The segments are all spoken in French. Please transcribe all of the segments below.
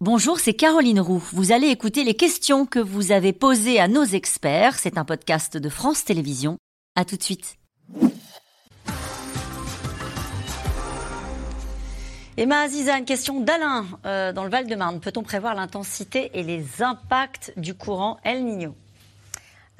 Bonjour, c'est Caroline Roux. Vous allez écouter les questions que vous avez posées à nos experts. C'est un podcast de France Télévisions. À tout de suite. Emma Aziza, une question d'Alain euh, dans le Val-de-Marne. Peut-on prévoir l'intensité et les impacts du courant El Niño?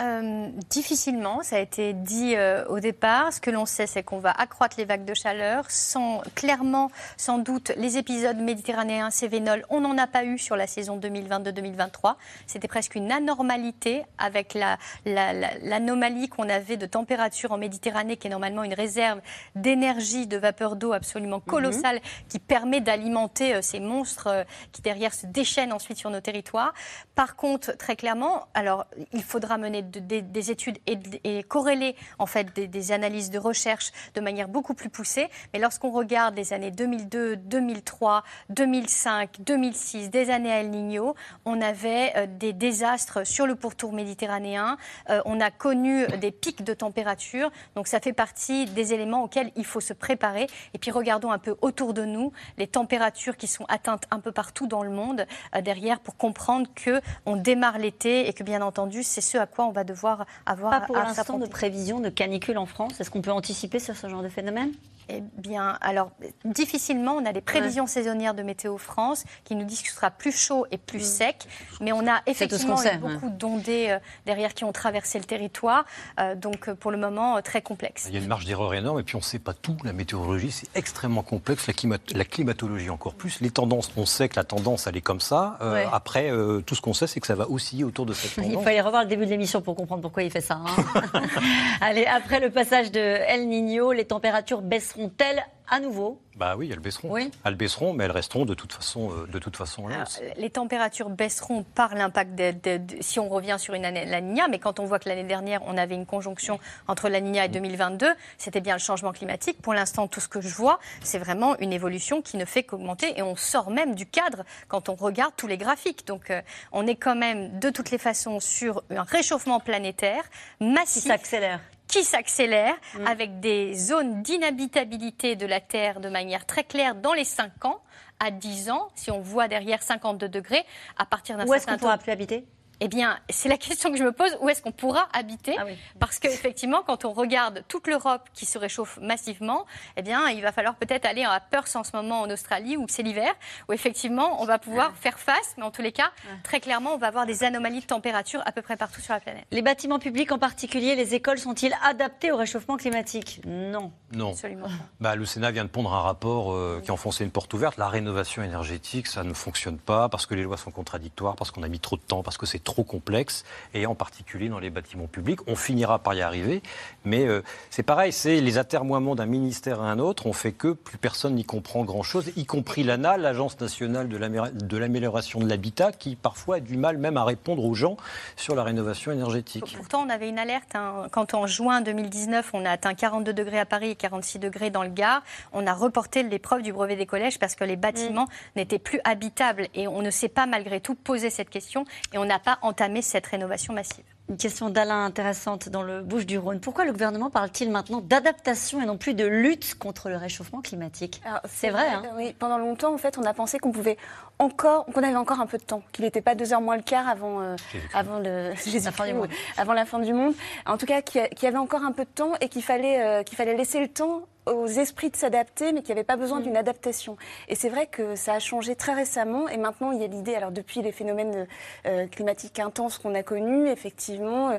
Euh, difficilement, ça a été dit euh, au départ. Ce que l'on sait, c'est qu'on va accroître les vagues de chaleur. Sans, clairement, sans doute, les épisodes méditerranéens sévénols, on n'en a pas eu sur la saison 2022-2023. C'était presque une anormalité avec l'anomalie la, qu'on avait de température en Méditerranée, qui est normalement une réserve d'énergie, de vapeur d'eau absolument mhm. colossale, qui permet d'alimenter euh, ces monstres qui derrière se déchaînent ensuite sur nos territoires. Par contre, très clairement, alors il faudra mener des études et, corréler en fait des, analyses de recherche de manière beaucoup plus poussée. Mais lorsqu'on regarde les années 2002, 2003, 2005, 2006, des années à El Niño, on avait euh, des désastres sur le pourtour méditerranéen. Euh, on a connu des pics de température. Donc ça fait partie des éléments auxquels il faut se préparer. Et puis regardons un peu autour de nous les températures qui sont atteintes un peu partout dans le monde euh, derrière pour comprendre que on démarre l'été et que bien entendu c'est ce à quoi on va devoir avoir. Pas pour l'instant de prévision de canicule en France. Est-ce qu'on peut anticiper sur ce genre de phénomène? Eh bien, alors, difficilement, on a des prévisions saisonnières de Météo France qui nous disent que ce sera plus chaud et plus mm. sec, mais on a effectivement beaucoup d'ondées euh, derrière qui ont traversé le territoire, euh, donc euh, pour le moment, très complexe. Il y a une marge d'erreur énorme, et puis on ne sait pas tout. La météorologie, c'est extrêmement complexe, la, climatologie encore plus. Les tendances, on sait que la tendance, elle est comme ça. Après, tout ce qu'on sait, c'est que ça va osciller autour de cette tendance. Il fallait revoir le début de l'émission pour comprendre pourquoi il fait ça. Hein. Allez, après le passage de El Niño, les températures baisseront-elles à nouveau bah oui, elles baisseront. Elles baisseront, mais elles resteront de toute façon, euh, de toute façon là Les températures baisseront par l'impact de, si on revient sur une année la Niña, mais quand on voit que l'année dernière on avait une conjonction entre la Niña et 2022, c'était bien le changement climatique. Pour l'instant, tout ce que je vois, c'est vraiment une évolution qui ne fait qu'augmenter et on sort même du cadre quand on regarde tous les graphiques. Donc euh, on est quand même de toutes les façons sur un réchauffement planétaire massif. Qui s'accélère qui s'accélère mm. avec des zones d'inhabitabilité de la Terre de manière très claire dans les 5 ans à 10 ans, si on voit derrière 52 degrés, à partir d'un certain Où est-ce qu'on pourra plus habiter? Eh bien, c'est la question que je me pose. Où est-ce qu'on pourra habiter ah Parce qu'effectivement, quand on regarde toute l'Europe qui se réchauffe massivement, eh bien, il va falloir peut-être aller à Perth en ce moment en Australie, où c'est l'hiver, où effectivement, on va pouvoir faire face. Mais en tous les cas, très clairement, on va avoir des anomalies de température à peu près partout sur la planète. Les bâtiments publics, en particulier les écoles, sont-ils adaptés au réchauffement climatique? Non. Non. Absolument. Bah, le Sénat vient de pondre un rapport euh, qui enfonçait une porte ouverte. La rénovation énergétique, ça ne fonctionne pas parce que les lois sont contradictoires, parce qu'on a mis trop de temps, parce que c'est trop complexe, et en particulier dans les bâtiments publics. On finira par y arriver, mais euh, c'est pareil, c'est les atermoiements d'un ministère à un autre. On fait que plus personne n'y comprend grand-chose, y compris l'ANA, l'Agence nationale de l'amélioration de l'habitat, qui parfois a du mal même à répondre aux gens sur la rénovation énergétique. Pourtant, on avait une alerte. Hein. Quand en juin 2019, on a atteint 42 degrés à Paris et 46 degrés dans le Gard, on a reporté l'épreuve du brevet des collèges parce que les bâtiments mm. n'étaient plus habitables. Et on ne sait pas malgré tout poser cette question et on n'a pas entamé cette rénovation massive. Une question d'Alain intéressante dans le Bouche du Rhône. Pourquoi le gouvernement parle-t-il maintenant d'adaptation et non plus de lutte contre le réchauffement climatique? C'est vrai. Hein? Oui, pendant longtemps, en fait, on a pensé qu'on pouvait encore, qu'on avait encore un peu de temps, qu'il n'était pas deux heures moins le quart avant, euh, avant le, la fin du monde. avant la fin du monde. En tout cas, qu'il y avait encore un peu de temps et qu'il fallait, euh, qu'il fallait laisser le temps aux esprits de s'adapter, mais qu'il n'y avait pas besoin mm. d'une adaptation. Et c'est vrai que ça a changé très récemment, et maintenant il y a l'idée, alors depuis les phénomènes euh, climatiques intenses qu'on a connus, effectivement,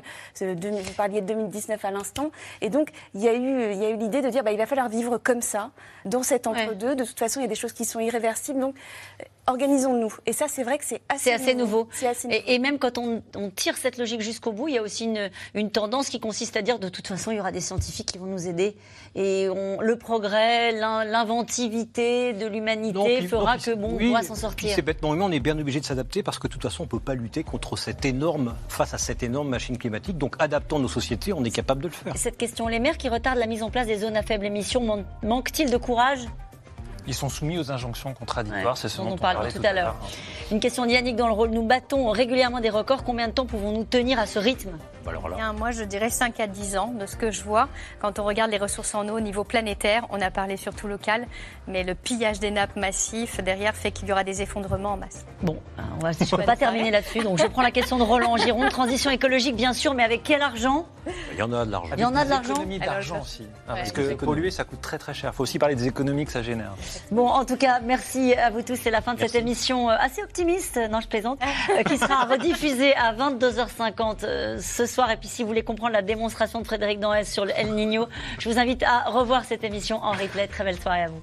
euh, vous parliez de 2019 à l'instant, et donc il y a eu, il y a eu l'idée de dire, bah, il va falloir vivre comme ça, dans cet entre-deux. De toute façon, il y a des choses qui sont irréversibles, donc organisons-nous. Et ça, c'est vrai que c'est assez, assez, nouveau. Et, même quand on, tire cette logique jusqu'au bout, il y a aussi une, une, tendance qui consiste à dire de toute façon, il y aura des scientifiques qui vont nous aider. Et on, le progrès, l'inventivité de l'humanité fera que bon, on va s'en sortir. C'est bête. Non, mais on est bien obligé de s'adapter parce que de toute façon, on ne peut pas lutter contre cette énorme, face à cette énorme machine climatique. Donc, adaptons nos sociétés, on est capable de le faire. Cette question, les maires qui retardent la mise en place des zones à faible émission, manquent-ils de courage? Ils sont soumis aux injonctions contradictoires, c'est ce dont, on, parlait tout, à l'heure. Une question d'Yannick dans le rôle. Nous battons régulièrement des records. Combien de temps pouvons-nous tenir à ce rythme? Bah alors là. Bien, moi, je dirais 5 à 10 ans de ce que je vois. Quand on regarde les ressources en eau au niveau planétaire, on a parlé surtout local, mais le pillage des nappes massifs derrière fait qu'il y aura des effondrements en masse. Bon, euh, on va, je ne peux pas terminer là-dessus, donc je prends la question de Roland Giron. Transition écologique, bien sûr, mais avec quel argent? Il y en a de l'argent. Il y en a de l'argent d'argent aussi. Ouais. Parce que polluer, ça coûte très très cher. Il faut aussi parler des économies que ça génère. Bon, en tout cas, merci à vous tous. C'est la fin de cette émission euh, assez optimiste, non, je plaisante, euh, qui sera rediffusée à 22h50 euh, ce soir. Et puis, si vous voulez comprendre la démonstration de Frédéric Danès sur le El Niño, je vous invite à revoir cette émission en replay. Très belle soirée à vous.